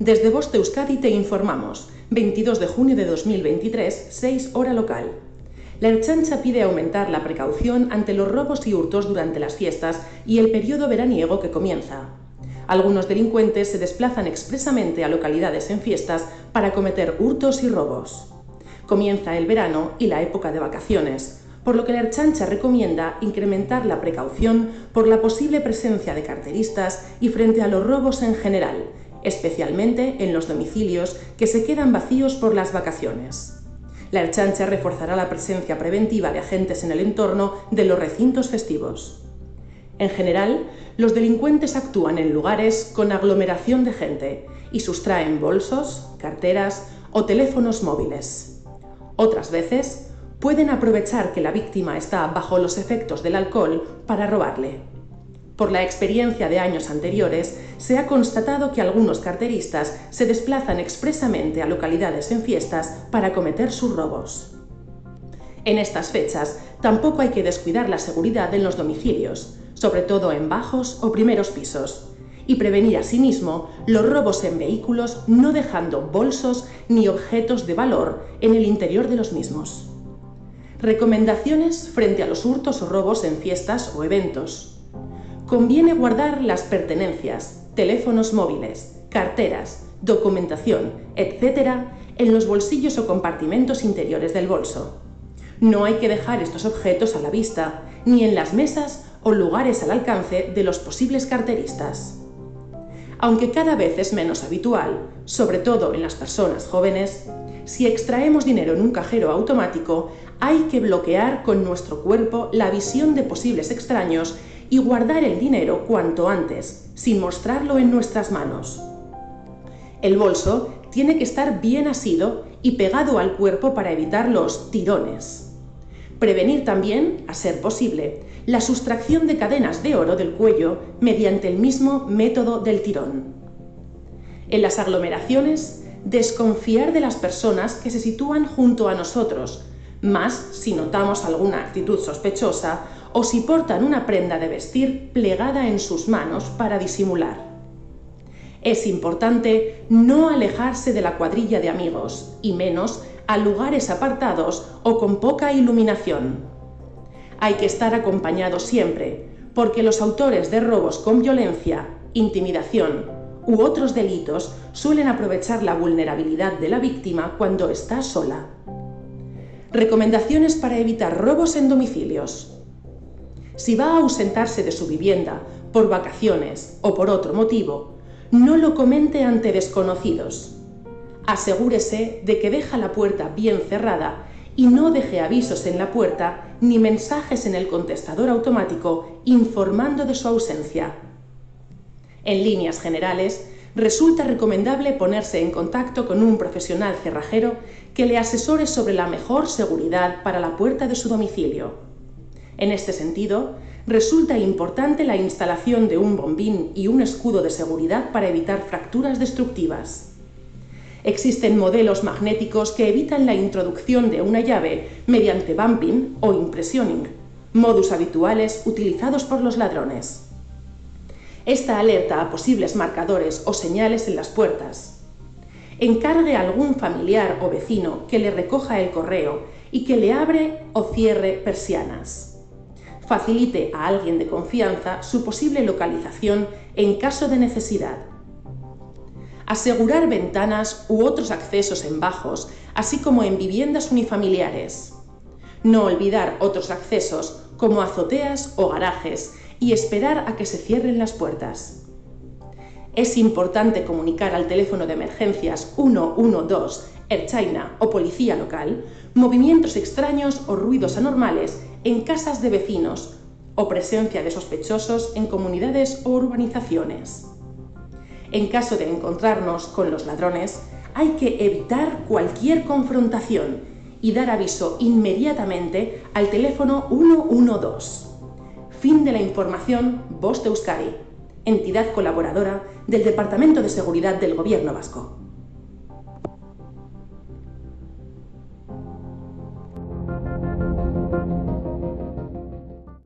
Desde Voz de Euskadi te informamos. 22 de junio de 2023, 6 hora local. La Erchancha pide aumentar la precaución ante los robos y hurtos durante las fiestas y el periodo veraniego que comienza. Algunos delincuentes se desplazan expresamente a localidades en fiestas para cometer hurtos y robos. Comienza el verano y la época de vacaciones, por lo que la Erchancha recomienda incrementar la precaución por la posible presencia de carteristas y frente a los robos en general, especialmente en los domicilios que se quedan vacíos por las vacaciones. La Erchancha reforzará la presencia preventiva de agentes en el entorno de los recintos festivos. En general, los delincuentes actúan en lugares con aglomeración de gente y sustraen bolsos, carteras o teléfonos móviles. Otras veces, pueden aprovechar que la víctima está bajo los efectos del alcohol para robarle. Por la experiencia de años anteriores, se ha constatado que algunos carteristas se desplazan expresamente a localidades en fiestas para cometer sus robos. En estas fechas, tampoco hay que descuidar la seguridad en los domicilios, sobre todo en bajos o primeros pisos, y prevenir asimismo los robos en vehículos no dejando bolsos ni objetos de valor en el interior de los mismos. Recomendaciones frente a los hurtos o robos en fiestas o eventos conviene guardar las pertenencias, teléfonos móviles, carteras, documentación, etc., en los bolsillos o compartimentos interiores del bolso. No hay que dejar estos objetos a la vista, ni en las mesas o lugares al alcance de los posibles carteristas. Aunque cada vez es menos habitual, sobre todo en las personas jóvenes, si extraemos dinero en un cajero automático, hay que bloquear con nuestro cuerpo la visión de posibles extraños y guardar el dinero cuanto antes, sin mostrarlo en nuestras manos. El bolso tiene que estar bien asido y pegado al cuerpo para evitar los tirones. Prevenir también, a ser posible, la sustracción de cadenas de oro del cuello mediante el mismo método del tirón. En las aglomeraciones, desconfiar de las personas que se sitúan junto a nosotros, más si notamos alguna actitud sospechosa o si portan una prenda de vestir plegada en sus manos para disimular. Es importante no alejarse de la cuadrilla de amigos, y menos a lugares apartados o con poca iluminación. Hay que estar acompañado siempre, porque los autores de robos con violencia, intimidación u otros delitos suelen aprovechar la vulnerabilidad de la víctima cuando está sola. Recomendaciones para evitar robos en domicilios. Si va a ausentarse de su vivienda por vacaciones o por otro motivo, no lo comente ante desconocidos. Asegúrese de que deja la puerta bien cerrada y no deje avisos en la puerta ni mensajes en el contestador automático informando de su ausencia. En líneas generales, resulta recomendable ponerse en contacto con un profesional cerrajero que le asesore sobre la mejor seguridad para la puerta de su domicilio. En este sentido, resulta importante la instalación de un bombín y un escudo de seguridad para evitar fracturas destructivas. Existen modelos magnéticos que evitan la introducción de una llave mediante bumping o impressioning, modus habituales utilizados por los ladrones. Esta alerta a posibles marcadores o señales en las puertas. Encargue a algún familiar o vecino que le recoja el correo y que le abre o cierre persianas facilite a alguien de confianza su posible localización en caso de necesidad. Asegurar ventanas u otros accesos en bajos, así como en viviendas unifamiliares. No olvidar otros accesos como azoteas o garajes y esperar a que se cierren las puertas. Es importante comunicar al teléfono de emergencias 112, China o policía local, movimientos extraños o ruidos anormales en casas de vecinos o presencia de sospechosos en comunidades o urbanizaciones. En caso de encontrarnos con los ladrones, hay que evitar cualquier confrontación y dar aviso inmediatamente al teléfono 112. Fin de la información Voz de Euskadi, entidad colaboradora del Departamento de Seguridad del Gobierno Vasco.